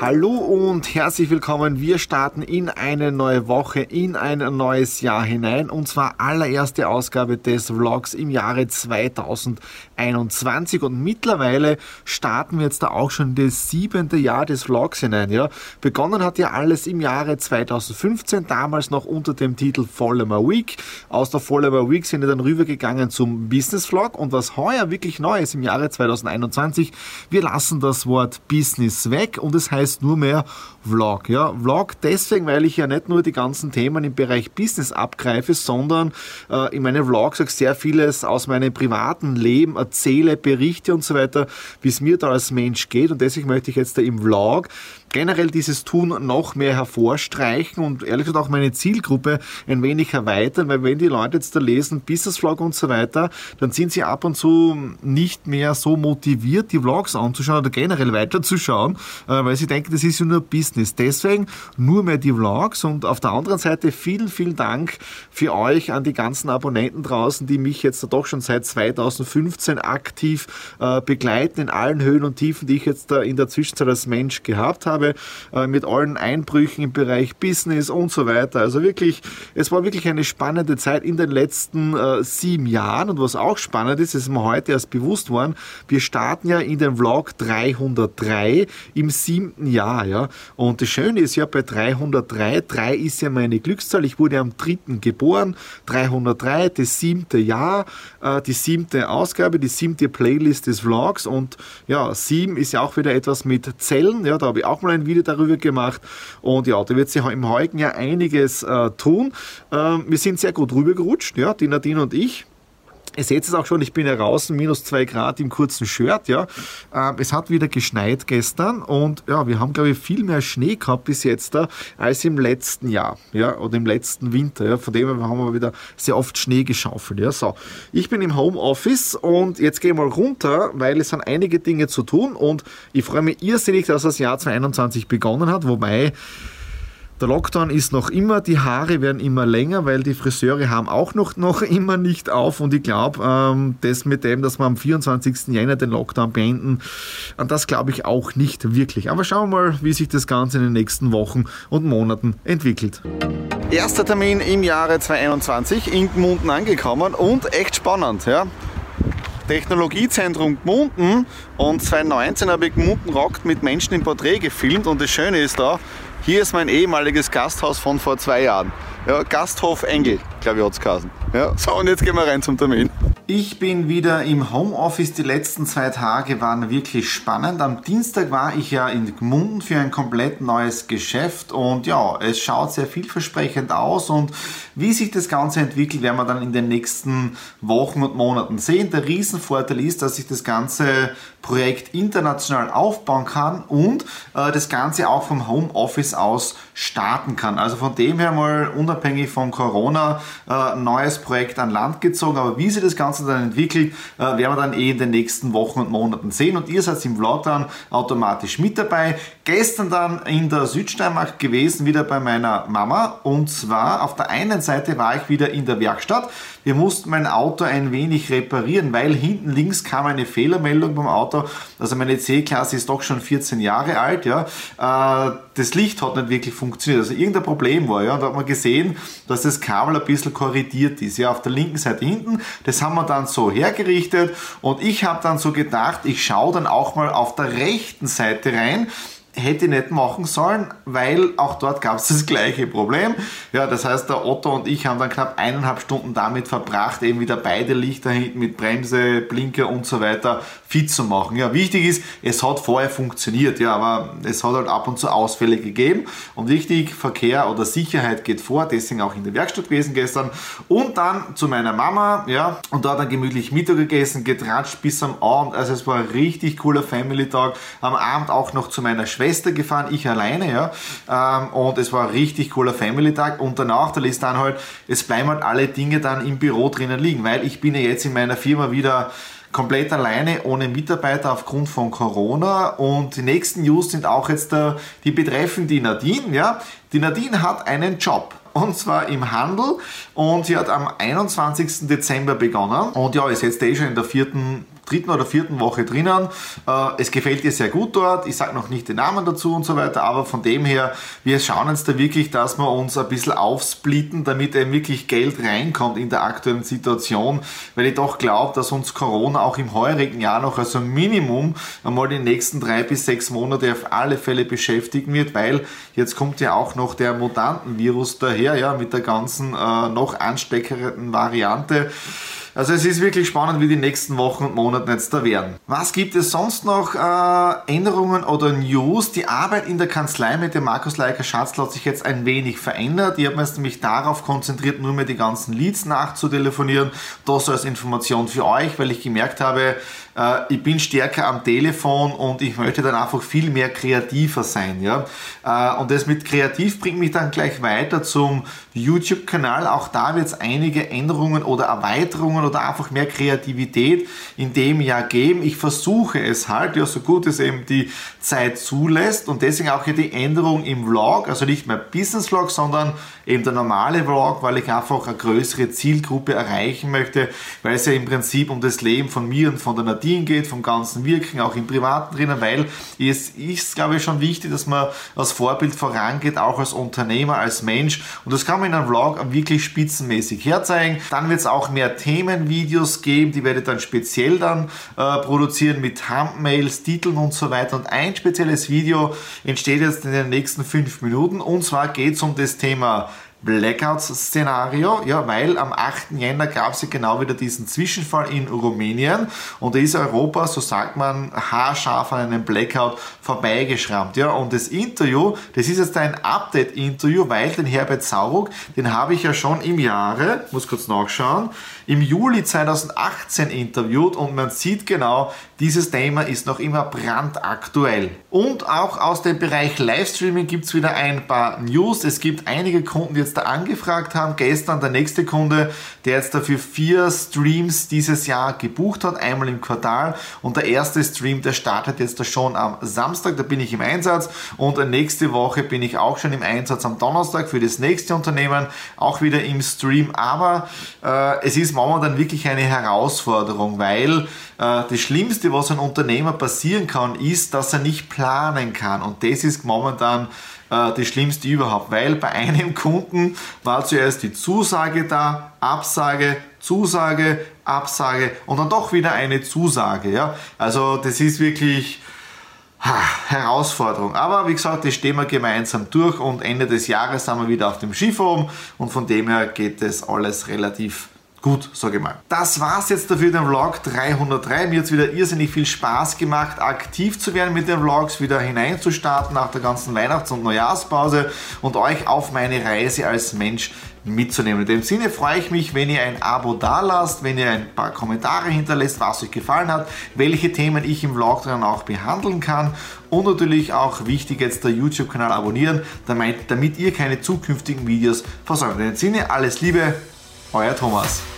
Hallo und herzlich willkommen. Wir starten in eine neue Woche, in ein neues Jahr hinein und zwar allererste Ausgabe des Vlogs im Jahre 2021 und mittlerweile starten wir jetzt da auch schon das siebente Jahr des Vlogs hinein. Ja, begonnen hat ja alles im Jahre 2015, damals noch unter dem Titel Follower Week. Aus der Follower Week sind wir dann rübergegangen zum Business Vlog und was heuer wirklich neu ist im Jahre 2021, wir lassen das Wort Business weg und es heißt heißt nur mehr Vlog. Ja, Vlog deswegen, weil ich ja nicht nur die ganzen Themen im Bereich Business abgreife, sondern äh, in meinen Vlogs auch sehr vieles aus meinem privaten Leben erzähle, berichte und so weiter, wie es mir da als Mensch geht. Und deswegen möchte ich jetzt da im Vlog generell dieses Tun noch mehr hervorstreichen und ehrlich gesagt auch meine Zielgruppe ein wenig erweitern, weil wenn die Leute jetzt da lesen, Business Vlog und so weiter, dann sind sie ab und zu nicht mehr so motiviert, die Vlogs anzuschauen oder generell weiterzuschauen, äh, weil sie denken, das ist ja nur Business. Deswegen nur mehr die Vlogs und auf der anderen Seite vielen, vielen Dank für euch an die ganzen Abonnenten draußen, die mich jetzt doch schon seit 2015 aktiv äh, begleiten in allen Höhen und Tiefen, die ich jetzt da in der Zwischenzeit als Mensch gehabt habe habe, äh, mit allen Einbrüchen im Bereich Business und so weiter. Also wirklich, es war wirklich eine spannende Zeit in den letzten äh, sieben Jahren. Und was auch spannend ist, ist mir heute erst bewusst worden, wir starten ja in den Vlog 303 im siebten Jahr. Ja? Und das Schöne ist ja bei 303, 3 ist ja meine Glückszahl. Ich wurde am dritten geboren, 303, das siebte Jahr, äh, die siebte Ausgabe, die siebte Playlist des Vlogs. Und ja, sieben ist ja auch wieder etwas mit Zellen. Ja, da habe ich auch mal mal ein Video darüber gemacht. Und ja, da wird sich im heutigen Jahr einiges äh, tun. Ähm, wir sind sehr gut rübergerutscht, ja, die Nadine und ich. Ihr seht es auch schon, ich bin ja draußen, minus zwei Grad im kurzen Shirt, ja. Ähm, es hat wieder geschneit gestern und ja, wir haben, glaube ich, viel mehr Schnee gehabt bis jetzt da als im letzten Jahr, ja, oder im letzten Winter, ja. Von dem haben wir wieder sehr oft Schnee geschaufelt, ja. So, ich bin im Homeoffice und jetzt gehe ich mal runter, weil es sind einige Dinge zu tun und ich freue mich irrsinnig, dass das Jahr 2021 begonnen hat, wobei der Lockdown ist noch immer, die Haare werden immer länger, weil die Friseure haben auch noch, noch immer nicht auf und ich glaube, ähm, das mit dem, dass wir am 24. Jänner den Lockdown beenden, an das glaube ich auch nicht wirklich. Aber schauen wir mal, wie sich das Ganze in den nächsten Wochen und Monaten entwickelt. Erster Termin im Jahre 2021 in Gmunden angekommen und echt spannend. Ja? Technologiezentrum Gmunden und 2019 habe ich Gmunden Rockt mit Menschen im Porträt gefilmt und das Schöne ist da, hier ist mein ehemaliges Gasthaus von vor zwei Jahren. Ja, Gasthof Engel, glaube ich, hat es. Ja, so, und jetzt gehen wir rein zum Termin. Ich bin wieder im Homeoffice. Die letzten zwei Tage waren wirklich spannend. Am Dienstag war ich ja in Gmunden für ein komplett neues Geschäft und ja, es schaut sehr vielversprechend aus und wie sich das Ganze entwickelt, werden wir dann in den nächsten Wochen und Monaten sehen. Der Riesenvorteil ist, dass ich das ganze Projekt international aufbauen kann und äh, das Ganze auch vom Homeoffice aus starten kann. Also von dem her mal unabhängig von Corona äh, neues Projekt an Land gezogen. Aber wie sich das Ganze dann entwickelt, äh, werden wir dann eh in den nächsten Wochen und Monaten sehen. Und ihr seid im Vlog dann automatisch mit dabei. Gestern dann in der Südsteiermark gewesen, wieder bei meiner Mama. Und zwar auf der einen Seite war ich wieder in der Werkstatt. Wir mussten mein Auto ein wenig reparieren, weil hinten links kam eine Fehlermeldung beim Auto. Also meine C-Klasse ist doch schon 14 Jahre alt. Ja. Äh, das Licht hat nicht wirklich funktioniert. Also irgendein Problem war. Ja. Und da hat man gesehen, dass das Kabel ein bisschen korrigiert ist. Ja, auf der linken Seite hinten. Das haben wir dann so hergerichtet. Und ich habe dann so gedacht, ich schaue dann auch mal auf der rechten Seite rein hätte ich nicht machen sollen, weil auch dort gab es das gleiche Problem. Ja, das heißt, der Otto und ich haben dann knapp eineinhalb Stunden damit verbracht, eben wieder beide Lichter hinten mit Bremse, Blinker und so weiter fit zu machen. Ja, wichtig ist, es hat vorher funktioniert, ja, aber es hat halt ab und zu Ausfälle gegeben. Und wichtig, Verkehr oder Sicherheit geht vor, deswegen auch in der Werkstatt gewesen gestern. Und dann zu meiner Mama, ja, und da dann gemütlich Mittag gegessen, getratscht bis am Abend. Also es war ein richtig cooler Family-Tag. Am Abend auch noch zu meiner Schwester gefahren, ich alleine, ja. Ähm, und es war ein richtig cooler Family-Tag. Und danach, da ist dann halt, es bleiben halt alle Dinge dann im Büro drinnen liegen, weil ich bin ja jetzt in meiner Firma wieder komplett alleine ohne Mitarbeiter aufgrund von Corona. Und die nächsten News sind auch jetzt der, die betreffen die Nadine. Ja? Die Nadine hat einen Job und zwar im Handel und sie hat am 21. Dezember begonnen und ja, ist jetzt eh schon in der vierten dritten oder vierten Woche drinnen. Äh, es gefällt dir sehr gut dort. Ich sage noch nicht den Namen dazu und so weiter, aber von dem her, wir schauen jetzt da wirklich, dass wir uns ein bisschen aufsplitten, damit eben wirklich Geld reinkommt in der aktuellen Situation, weil ich doch glaube, dass uns Corona auch im heurigen Jahr noch also Minimum einmal die nächsten drei bis sechs Monate auf alle Fälle beschäftigen wird, weil jetzt kommt ja auch noch der Mutantenvirus daher, ja, mit der ganzen äh, noch ansteckenden Variante. Also es ist wirklich spannend, wie die nächsten Wochen und Monate jetzt da werden. Was gibt es sonst noch äh, Änderungen oder News? Die Arbeit in der Kanzlei mit dem Markus Leiker Schatzl hat sich jetzt ein wenig verändert. Ich habe mich nämlich darauf konzentriert, nur mehr die ganzen Leads nachzutelefonieren. Das als Information für euch, weil ich gemerkt habe, äh, ich bin stärker am Telefon und ich möchte dann einfach viel mehr kreativer sein. Ja? Äh, und das mit kreativ bringt mich dann gleich weiter zum YouTube-Kanal. Auch da wird es einige Änderungen oder Erweiterungen oder einfach mehr Kreativität in dem Jahr geben. Ich versuche es halt, ja, so gut es eben die Zeit zulässt und deswegen auch hier die Änderung im Vlog, also nicht mehr Business Vlog, sondern eben der normale Vlog, weil ich einfach eine größere Zielgruppe erreichen möchte, weil es ja im Prinzip um das Leben von mir und von der Nadine geht, vom ganzen Wirken, auch im Privaten drinnen, weil es ist, glaube ich, schon wichtig, dass man als Vorbild vorangeht, auch als Unternehmer, als Mensch. Und das kann man in einem Vlog wirklich spitzenmäßig herzeigen. Dann wird es auch mehr Themenvideos geben, die werde ich dann speziell dann äh, produzieren mit Thumbnails, Titeln und so weiter. Und ein spezielles Video entsteht jetzt in den nächsten fünf Minuten. Und zwar geht es um das Thema Blackouts-Szenario, ja, weil am 8. Jänner gab es ja genau wieder diesen Zwischenfall in Rumänien und da ist Europa, so sagt man, haarscharf an einem Blackout vorbeigeschrammt. Ja, und das Interview, das ist jetzt ein Update-Interview, weil den Herbert Sauruk, den habe ich ja schon im Jahre, muss kurz nachschauen, im Juli 2018 interviewt und man sieht genau, dieses Thema ist noch immer brandaktuell. Und auch aus dem Bereich Livestreaming gibt es wieder ein paar News. Es gibt einige Kunden, die jetzt da angefragt haben. Gestern der nächste Kunde, der jetzt dafür vier Streams dieses Jahr gebucht hat, einmal im Quartal. Und der erste Stream, der startet jetzt da schon am Samstag, da bin ich im Einsatz. Und nächste Woche bin ich auch schon im Einsatz am Donnerstag für das nächste Unternehmen, auch wieder im Stream. Aber äh, es ist momentan wirklich eine Herausforderung, weil äh, das Schlimmste, was ein Unternehmer passieren kann, ist, dass er nicht planen kann. Und das ist momentan äh, das Schlimmste überhaupt, weil bei einem Kunden war zuerst die Zusage da, Absage, Zusage, Absage und dann doch wieder eine Zusage. Ja? Also das ist wirklich Herausforderung. Aber wie gesagt, das stehen wir gemeinsam durch und Ende des Jahres sind wir wieder auf dem Skiform und von dem her geht es alles relativ gut, sage ich mal. Das war's jetzt dafür, den Vlog 303. Mir hat es wieder irrsinnig viel Spaß gemacht, aktiv zu werden mit den Vlogs, wieder hineinzustarten nach der ganzen Weihnachts- und Neujahrspause und euch auf meine Reise als Mensch mitzunehmen. In dem Sinne freue ich mich, wenn ihr ein Abo da lasst, wenn ihr ein paar Kommentare hinterlässt, was euch gefallen hat, welche Themen ich im Vlog dann auch behandeln kann und natürlich auch wichtig jetzt der YouTube-Kanal abonnieren, damit, damit ihr keine zukünftigen Videos versäumt. In dem Sinne alles Liebe, euer Thomas.